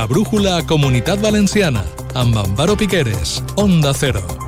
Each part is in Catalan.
La brújula Comunitat Valenciana, amb Amparo Piqueres, Onda Cero.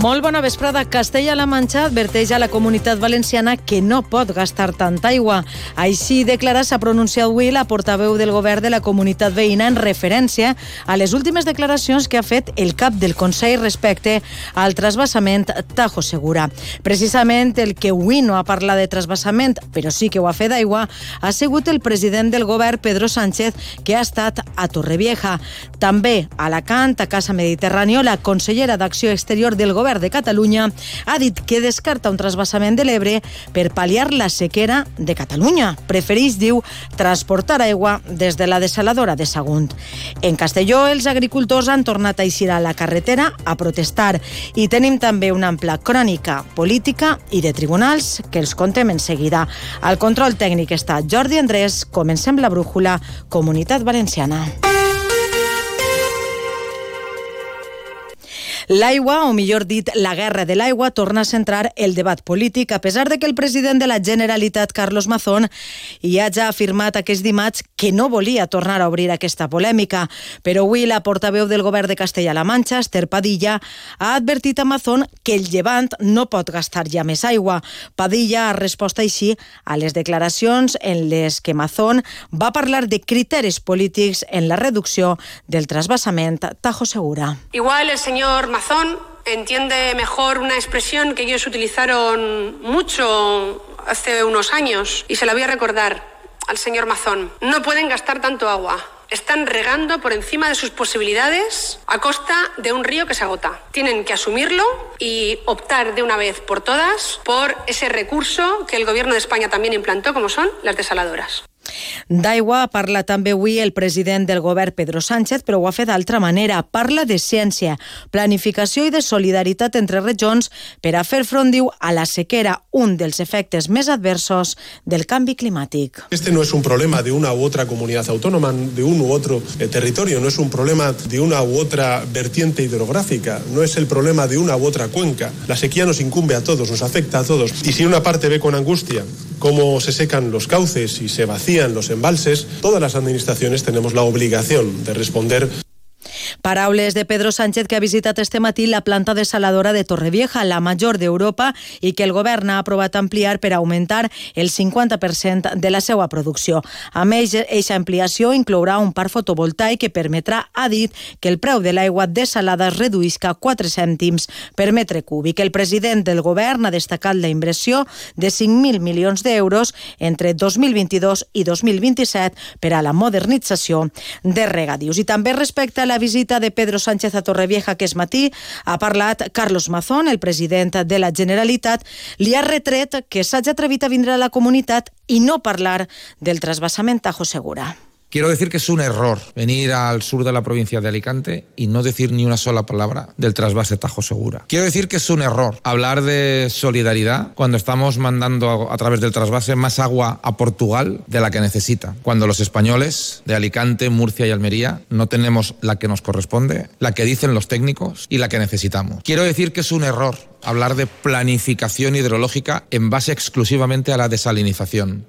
Molt bona vesprada. Castella-La Manxa adverteix a la comunitat valenciana que no pot gastar tanta aigua. Així declara s'ha pronunciat avui la portaveu del govern de la comunitat veïna en referència a les últimes declaracions que ha fet el cap del Consell respecte al trasbassament Tajo Segura. Precisament el que avui no ha parlat de trasbassament, però sí que ho ha fet d'aigua, ha sigut el president del govern, Pedro Sánchez, que ha estat a Torrevieja. També a Alacant, a Casa Mediterrània, la consellera d'Acció Exterior del govern Govern de Catalunya ha dit que descarta un trasbassament de l'Ebre per pal·liar la sequera de Catalunya. Prefereix, diu, transportar aigua des de la desaladora de Sagunt. En Castelló, els agricultors han tornat a eixir a la carretera a protestar i tenim també una ampla crònica política i de tribunals que els contem en seguida. Al control tècnic està Jordi Andrés. Comencem la brújula Comunitat Valenciana. L'aigua, o millor dit, la guerra de l'aigua, torna a centrar el debat polític, a pesar de que el president de la Generalitat, Carlos Mazón, ja ja ha afirmat aquest dimarts que no volia tornar a obrir aquesta polèmica. Però avui la portaveu del govern de Castella-La Manxa, Esther Padilla, ha advertit a Mazón que el llevant no pot gastar ja més aigua. Padilla ha respost així a les declaracions en les que Mazón va parlar de criteris polítics en la reducció del trasbassament Tajo Segura. Igual el señor Mazón entiende mejor una expresión que ellos utilizaron mucho hace unos años y se la voy a recordar al señor Mazón. No pueden gastar tanto agua. Están regando por encima de sus posibilidades a costa de un río que se agota. Tienen que asumirlo y optar de una vez por todas por ese recurso que el Gobierno de España también implantó, como son las desaladoras. D'aigua parla també avui el president del govern Pedro Sánchez, però ho ha fet d'altra manera. Parla de ciència, planificació i de solidaritat entre regions per a fer front, diu, a la sequera, un dels efectes més adversos del canvi climàtic. Este no es un problema de una u otra comunidad autónoma, de un u otro eh, territorio, no es un problema de una u otra vertiente hidrográfica, no es el problema de una u otra cuenca. La sequía nos incumbe a todos, nos afecta a todos. Y si una parte ve con angustia cómo se secan los cauces y se vacían los embalses, todas las administraciones tenemos la obligación de responder Paraules de Pedro Sánchez que ha visitat este matí la planta desaladora de Torrevieja, la major d'Europa, i que el govern ha aprovat ampliar per augmentar el 50% de la seva producció. A més, eixa ampliació inclourà un parc fotovoltaic que permetrà, ha dit, que el preu de l'aigua desalada es reduïsca 4 cèntims per metre cúbic. El president del govern ha destacat la inversió de 5.000 milions d'euros entre 2022 i 2027 per a la modernització de regadius. I també respecte a la visita de Pedro Sánchez a Torrevieja aquest matí ha parlat Carlos Mazón, el president de la Generalitat, li ha retret que s'hagi atrevit a vindre a la comunitat i no parlar del trasbassament Tajo Segura. Quiero decir que es un error venir al sur de la provincia de Alicante y no decir ni una sola palabra del trasvase Tajo Segura. Quiero decir que es un error hablar de solidaridad cuando estamos mandando a través del trasvase más agua a Portugal de la que necesita. Cuando los españoles de Alicante, Murcia y Almería no tenemos la que nos corresponde, la que dicen los técnicos y la que necesitamos. Quiero decir que es un error hablar de planificación hidrológica en base exclusivamente a la desalinización.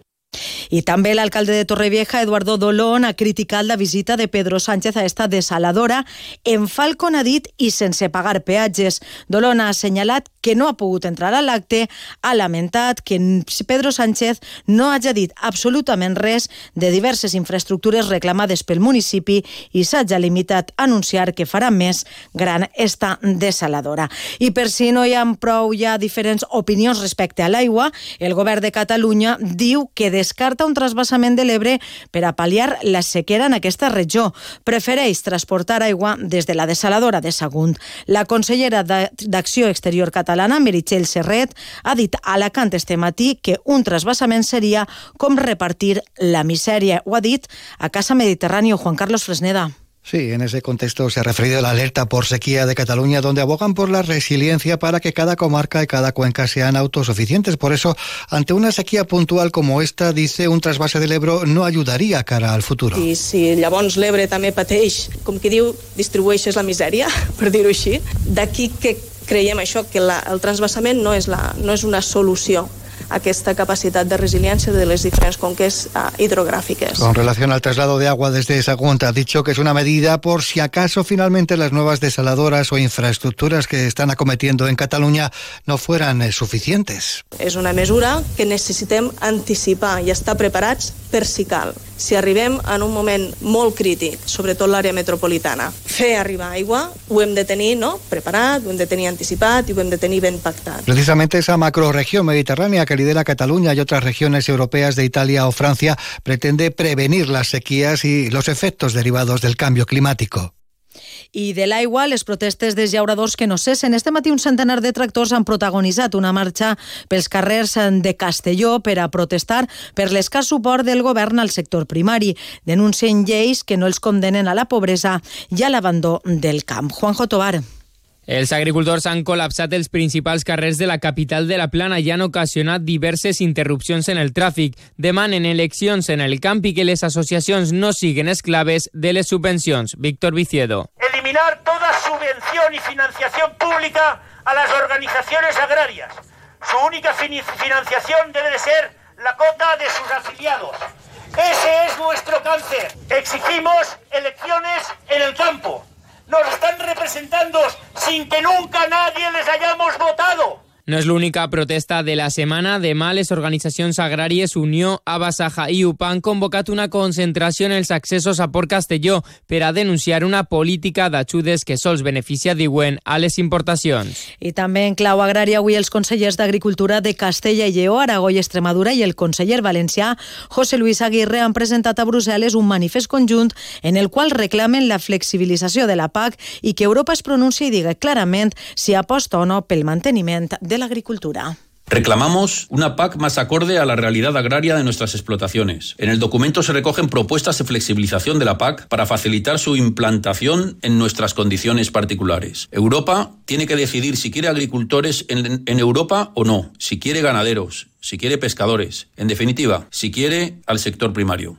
I també l'alcalde de Torrevieja, Eduardo Dolón, ha criticat la visita de Pedro Sánchez a esta desaladora en Falcon ha dit i sense pagar peatges. Dolón ha assenyalat que no ha pogut entrar a l'acte, ha lamentat que Pedro Sánchez no hagi dit absolutament res de diverses infraestructures reclamades pel municipi i s'hagi limitat a anunciar que farà més gran esta desaladora. I per si no hi ha prou ja diferents opinions respecte a l'aigua, el govern de Catalunya diu que descarta un trasbassament de l'Ebre per a pal·liar la sequera en aquesta regió. Prefereix transportar aigua des de la desaladora de Sagunt. La consellera d'Acció Exterior catalana, Meritxell Serret, ha dit a Alacant este matí que un trasbassament seria com repartir la misèria. Ho ha dit a Casa Mediterráneo Juan Carlos Fresneda. Sí, en ese contexto se ha referido a la alerta por sequía de Cataluña, donde abogan por la resiliencia para que cada comarca y cada cuenca sean autosuficientes. Por eso, ante una sequía puntual como esta, dice, un trasvase del Ebro no ayudaria cara al futuro. I si llavors l'Ebre també pateix, com que diu, distribueixes la misèria, per dir-ho així, d'aquí que creiem això, que la, el transvasament no és, la, no és una solució aquesta capacitat de resiliència de les diferents conques uh, hidrogràfiques. Con relación al traslado de agua desde Sagunta, ha dicho que es una medida por si acaso finalmente las nuevas desaladoras o infraestructuras que están acometiendo en Cataluña no fueran eh, suficientes. És una mesura que necessitem anticipar i estar preparats per si cal. Si arribem en un moment molt crític, sobretot l'àrea metropolitana, fer arribar aigua, ho hem de tenir no? preparat, ho hem de tenir anticipat i ho hem de tenir ben pactat. Precisamente esa macroregión mediterránea que lidera Cataluña y otras regiones europeas de o Francia pretende prevenir las sequías y los efectos derivados del cambio climático. I de l'aigua, les protestes dels llauradors que no cessen. Este matí un centenar de tractors han protagonitzat una marxa pels carrers de Castelló per a protestar per l'escàs suport del govern al sector primari. Denuncien lleis que no els condenen a la pobresa i a l'abandó del camp. Juanjo Tobar. Els agricultors han col·lapsat els principals carrers de la capital de la Plana i han ocasionat diverses interrupcions en el tràfic. Demanen eleccions en el camp i que les associacions no siguen esclaves de les subvencions. Víctor Viciedo. Eliminar toda subvención y financiación pública a las organizaciones agrarias. Su única financiación debe de ser la cota de sus afiliados. Ese es nuestro cáncer. Exigimos elecciones en el campo nos están representando sin que nunca nadie les hayamos votado. No és l'única protesta de la setmana. Demà les organitzacions agràries Unió, Abasaja i UPA han convocat una concentració en els accessos a Port Castelló per a denunciar una política d'ajudes que sols beneficia, diuen, a les importacions. I també en clau agrària avui els consellers d'Agricultura de Castella i Lleó, Aragó i Extremadura i el conseller valencià José Luis Aguirre han presentat a Brussel·les un manifest conjunt en el qual reclamen la flexibilització de la PAC i que Europa es pronunciï i digui clarament si aposta o no pel manteniment la agricultura. Reclamamos una PAC más acorde a la realidad agraria de nuestras explotaciones. En el documento se recogen propuestas de flexibilización de la PAC para facilitar su implantación en nuestras condiciones particulares. Europa tiene que decidir si quiere agricultores en, en Europa o no, si quiere ganaderos, si quiere pescadores, en definitiva, si quiere al sector primario.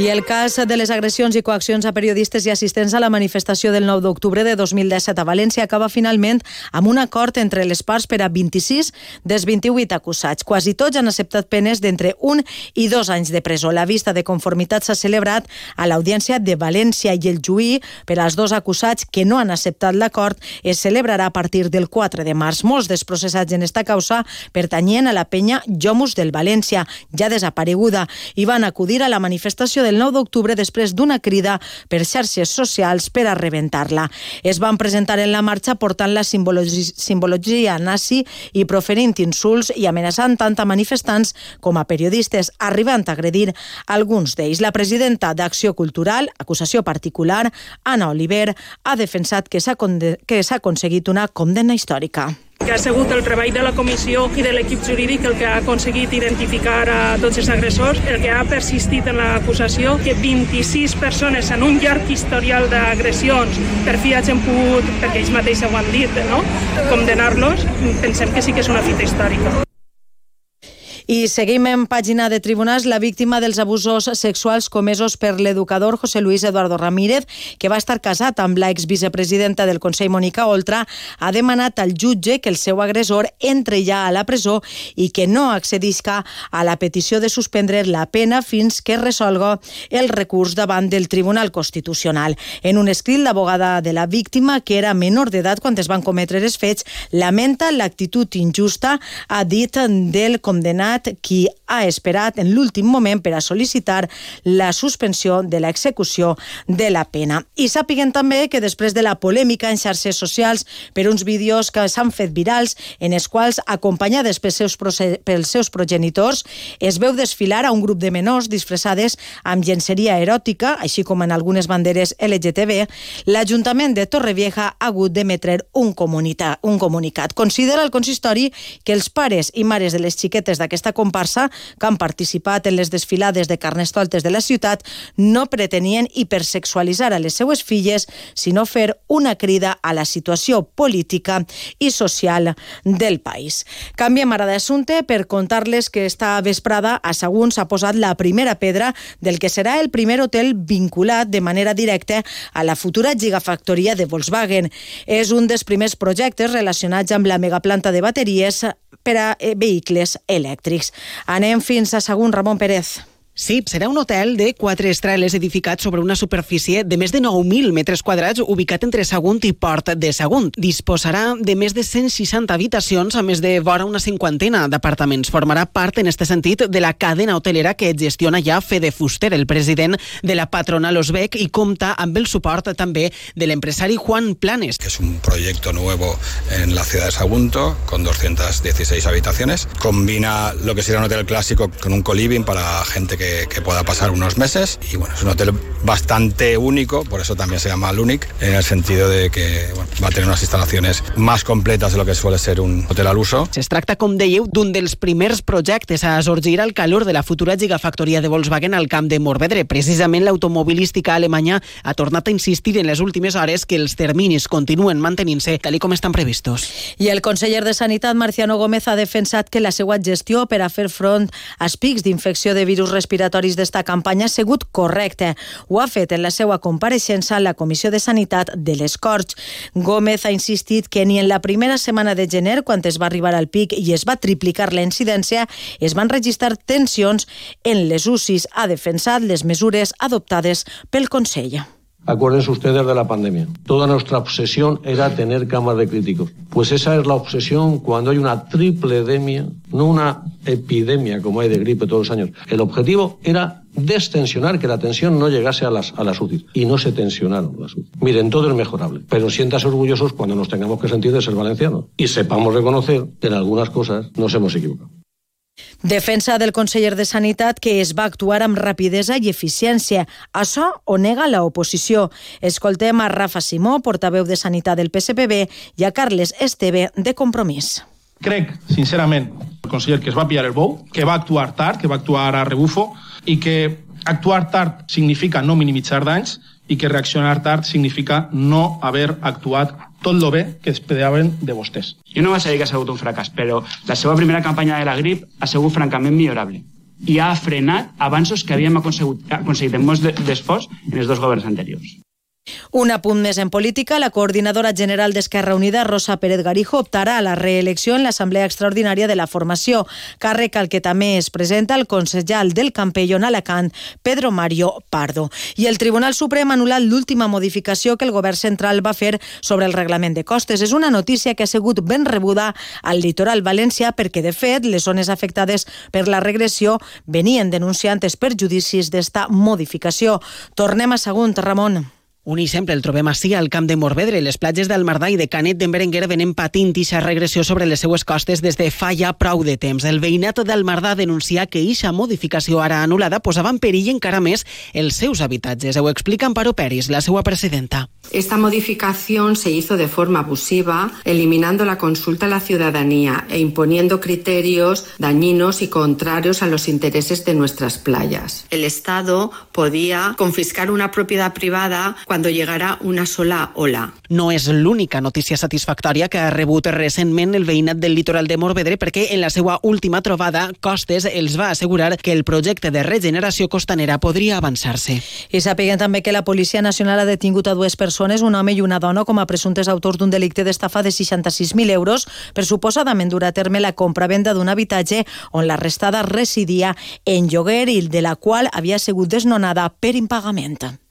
I el cas de les agressions i coaccions a periodistes i assistents a la manifestació del 9 d'octubre de 2017 a València acaba finalment amb un acord entre les parts per a 26 dels 28 acusats. Quasi tots han acceptat penes d'entre un i dos anys de presó. La vista de conformitat s'ha celebrat a l'Audiència de València i el juí per als dos acusats que no han acceptat l'acord es celebrarà a partir del 4 de març. Molts dels processats en esta causa pertanyien a la penya Jomus del València, ja desapareguda, i van acudir a la manifestació del 9 d'octubre després d'una crida per xarxes socials per a rebentar-la. Es van presentar en la marxa portant la simbologia, simbologia nazi i proferint insults i amenaçant tant a manifestants com a periodistes, arribant a agredir alguns d'ells. La presidenta d'Acció Cultural, acusació particular, Anna Oliver, ha defensat que s'ha aconseguit una condemna històrica que ha sigut el treball de la comissió i de l'equip jurídic el que ha aconseguit identificar a tots els agressors, el que ha persistit en l'acusació, que 26 persones en un llarg historial d'agressions per fi hagin pogut, perquè ells mateixos ho han dit, no? condenar-los, pensem que sí que és una fita històrica. I seguim en pàgina de tribunals la víctima dels abusos sexuals comesos per l'educador José Luis Eduardo Ramírez, que va estar casat amb l'ex vicepresidenta del Consell, Mònica Oltra, ha demanat al jutge que el seu agressor entre ja a la presó i que no accedisca a la petició de suspendre la pena fins que resolga el recurs davant del Tribunal Constitucional. En un escrit, l'abogada de la víctima, que era menor d'edat quan es van cometre els fets, lamenta l'actitud injusta, ha dit, del condemnat qui ha esperat en l'últim moment per a sol·licitar la suspensió de l'execució de la pena. I sàpiguen també que després de la polèmica en xarxes socials per uns vídeos que s'han fet virals en els quals, acompanyades pels seus, pels seus progenitors, es veu desfilar a un grup de menors disfressades amb llenceria eròtica, així com en algunes banderes LGTB, l'Ajuntament de Torrevieja ha hagut d'emetre un, un comunicat. Considera el consistori que els pares i mares de les xiquetes d'aquesta aquesta comparsa, que han participat en les desfilades de carnestoltes de la ciutat, no pretenien hipersexualitzar a les seues filles, sinó fer una crida a la situació política i social del país. Canviem ara d'assumpte per contar-les que esta vesprada a Sagunt s'ha posat la primera pedra del que serà el primer hotel vinculat de manera directa a la futura gigafactoria de Volkswagen. És un dels primers projectes relacionats amb la megaplanta de bateries per a eh, vehicles elèctrics. Anem fins a Sagunt, Ramon Pérez. Sí, serà un hotel de quatre estreles edificat sobre una superfície de més de 9.000 metres quadrats ubicat entre Sagunt i Port de Sagunt. Disposarà de més de 160 habitacions, a més de vora una cinquantena d'apartaments. Formarà part, en este sentit, de la cadena hotelera que gestiona ja Fede Fuster, el president de la patronal Osbec, i compta amb el suport també de l'empresari Juan Planes. Es un proyecto nuevo en la ciudad de Sagunto, con 216 habitaciones. Combina lo que sería un hotel clásico con un coliving para gente que que, pueda pasar unos meses. Y bueno, es un hotel bastante único, por eso también se llama Lunic, en el sentido de que bueno, va a tener unas instalaciones más completas de lo que suele ser un hotel al uso. Es tracta, com dèieu, d'un dels primers projectes a sorgir al calor de la futura gigafactoria de Volkswagen al camp de Morvedre. Precisament l'automobilística alemanya ha tornat a insistir en les últimes hores que els terminis continuen mantenint-se tal com estan previstos. I el conseller de Sanitat, Marciano Gómez, ha defensat que la seva gestió per a fer front als pics d'infecció de virus respiratoris d'esta campanya ha sigut correcta. Ho ha fet en la seva compareixença a la Comissió de Sanitat de les Corts. Gómez ha insistit que ni en la primera setmana de gener, quan es va arribar al pic i es va triplicar la incidència, es van registrar tensions en les UCIs. Ha defensat les mesures adoptades pel Consell. Acuérdense ustedes de la pandemia. Toda nuestra obsesión era tener camas de críticos. Pues esa es la obsesión cuando hay una triple edemia, no una epidemia como hay de gripe todos los años. El objetivo era destensionar, que la tensión no llegase a las, a las UCI. Y no se tensionaron las UCI. Miren, todo es mejorable, pero sientas orgullosos cuando nos tengamos que sentir de ser valencianos. Y sepamos reconocer que en algunas cosas nos hemos equivocado. Defensa del conseller de Sanitat que es va actuar amb rapidesa i eficiència. Això ho nega l'oposició. Escoltem a Rafa Simó, portaveu de Sanitat del PSPB, i a Carles Esteve, de Compromís. Crec, sincerament, el conseller que es va pillar el bou, que va actuar tard, que va actuar a rebufo, i que actuar tard significa no minimitzar danys i que reaccionar tard significa no haver actuat tot el bé que esperaven de vostès. Jo no vaig dir que ha sigut un fracàs, però la seva primera campanya de la grip ha sigut francament millorable i ha frenat avanços que havíem aconseguit, aconseguit en molts d'esforç en els dos governs anteriors. Un apunt més en política. La coordinadora general d'Esquerra Unida, Rosa Pérez Garijo, optarà a la reelecció en l'Assemblea Extraordinària de la Formació, càrrec al que també es presenta el consellal del Campellón Alacant, Pedro Mario Pardo. I el Tribunal Suprem ha anul·lat l'última modificació que el govern central va fer sobre el reglament de costes. És una notícia que ha sigut ben rebuda al litoral valencià perquè, de fet, les zones afectades per la regressió venien denunciant els perjudicis d'esta modificació. Tornem a Sagunt, Ramon. Un exemple el trobem així al camp de Morvedre. Les platges del Mardà i de Canet d'en Berenguer venen patint ixa regressió sobre les seues costes des de fa ja prou de temps. El veïnat del Mardà denuncia que ixa modificació ara anul·lada posava en perill encara més els seus habitatges. Ho explica Amparo Peris, la seva presidenta. Esta modificación se hizo de forma abusiva, eliminando la consulta a la ciudadanía e imponiendo criterios dañinos y contrarios a los intereses de nuestras playas. El Estado podía confiscar una propiedad privada cuando llegara una sola ola. No és l'única notícia satisfactòria que ha rebut recentment el veïnat del litoral de Morvedre perquè en la seva última trobada Costes els va assegurar que el projecte de regeneració costanera podria avançar-se. I sapiguen també que la Policia Nacional ha detingut a dues persones, un home i una dona, com a presumptes autors d'un delicte d'estafa de 66.000 euros per suposadament dur a terme la compra-venda d'un habitatge on la restada residia en lloguer i de la qual havia sigut desnonada per impagament.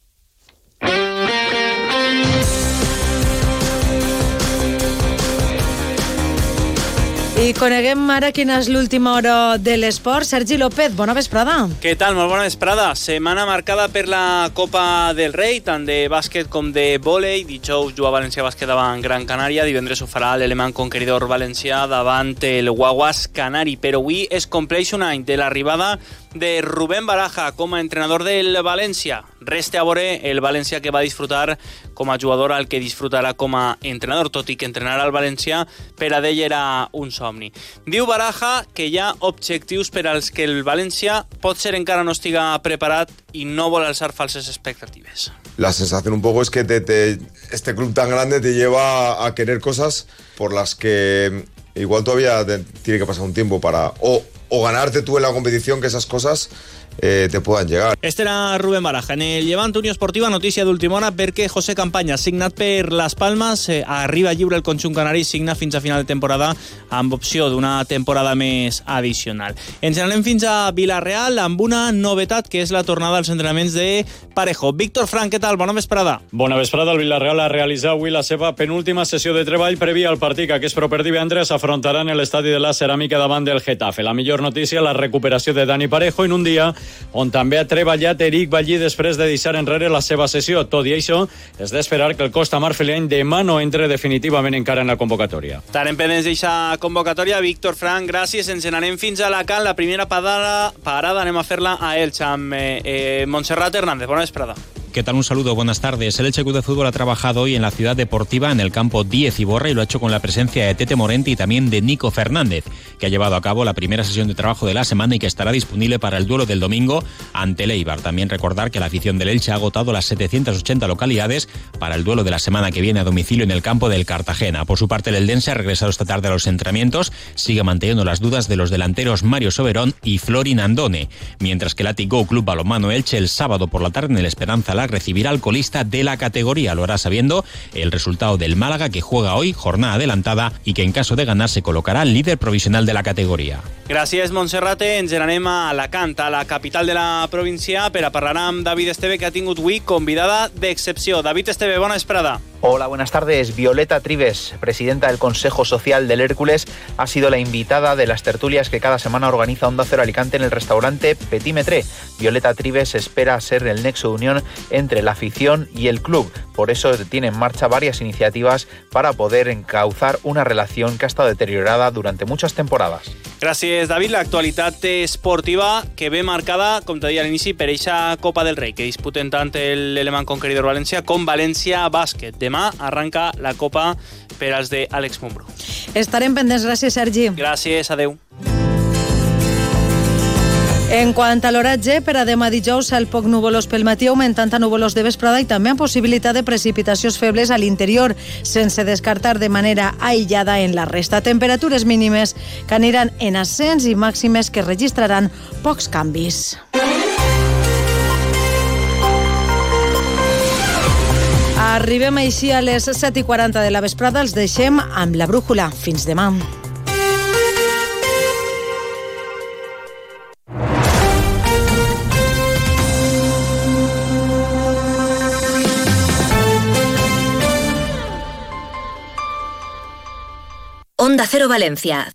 I coneguem ara quina és l'última hora de l'esport. Sergi López, bona vesprada. Què tal? Molt bona vesprada. Setmana marcada per la Copa del Rei, tant de bàsquet com de vòlei. Dijous juga València Bàsquet davant Gran Canària, divendres ho farà l'Alemany Conqueridor Valencià davant el Guaguas Canari. Però avui es compleix un any de l'arribada de Rubén Baraja com a entrenador del València. Reste a veure el València que va disfrutar com a jugador al que disfrutarà com a entrenador, tot i que entrenarà al València per a d'ell era un somni. Diu Baraja que hi ha objectius per que el València pot ser encara no estiga preparat i no vol alçar falses expectatives. La sensación un poco es que te, te, este club tan grande te lleva a querer cosas por las que igual todavía te, tiene que pasar un tiempo para o, o ganarte tú en la competición que esas cosas eh, te puedan llegar. Este era Rubén Baraja. En el Llevant Unió Esportiva, notícia d'última hora perquè José Campanya, signat per les Palmes, eh, arriba lliure el conjunt canari, signa fins a final de temporada amb opció d'una temporada més addicional. Ens anem fins a Vilareal amb una novetat que és la tornada als entrenaments de Parejo. Víctor Frank, què tal? Bona vesprada. Bona vesprada. El Vilareal ha realitzat avui la seva penúltima sessió de treball prèvia al partit que és proper divendres afrontaran l'estadi de la Ceràmica davant del Getafe. La millor notícia, la recuperació de Dani Parejo en un dia on també ha treballat Eric Ballí després de deixar enrere la seva sessió. Tot i això, és d'esperar que el Costa Marfileny demà no entre definitivament encara en la convocatòria. Estarem pendents d'aquesta convocatòria. Víctor Frank, gràcies. Ens n'anem fins a Alacant. La primera parada, parada anem a fer-la a Elx amb eh, eh, Montserrat Hernández. Bona vesprada. ¿Qué tal? Un saludo, buenas tardes. El Elche Club de Fútbol ha trabajado hoy en la ciudad deportiva en el campo 10 Iborra y lo ha hecho con la presencia de Tete Morente y también de Nico Fernández, que ha llevado a cabo la primera sesión de trabajo de la semana y que estará disponible para el duelo del domingo ante el Eibar. También recordar que la afición del Elche ha agotado las 780 localidades para el duelo de la semana que viene a domicilio en el campo del Cartagena. Por su parte, el Eldense ha regresado esta tarde a los entrenamientos, sigue manteniendo las dudas de los delanteros Mario Soberón y Florin Andone, mientras que el Atigo Club Balomano Elche el sábado por la tarde en el Esperanza la recibirá al colista de la categoría. Lo hará sabiendo el resultado del Málaga que juega hoy jornada adelantada y que en caso de ganar se colocará líder provisional de la categoría. Gràcies, Montserrate. Ens n'anem a a la capital de la província, per a parlar David Esteve, que ha tingut avui convidada. David Esteve, bona vesprada. Hola, buenas tardes. Violeta Trives, presidenta del Consejo Social del Hércules, ha sido la invitada de las tertulias que cada semana organiza Onda Cero Alicante en el restaurante Petit Metré. Violeta Trives espera ser el nexo de unión entre la afición y el club. Por eso tiene en marcha varias iniciativas para poder encauzar una relación que ha estado deteriorada durante muchas temporadas. Gràcies, David. L'actualitat esportiva que ve marcada, com te deia a l'inici, per eixa Copa del Rei, que disputen tant l'Elemant Conqueridor València com València Bàsquet. Demà arranca la Copa per als de Àlex Mumbro. Estarem pendents. Gràcies, Sergi. Gràcies, adeu. En quant a l'oratge, per a demà dijous, el poc nuvolós pel matí augmentant a nuvolós de vesprada i també amb possibilitat de precipitacions febles a l'interior, sense descartar de manera aïllada en la resta. Temperatures mínimes que aniran en ascens i màximes que registraran pocs canvis. Arribem així a les 7 i 40 de la vesprada. Els deixem amb la brújula. Fins demà. Onda Cero Valencia,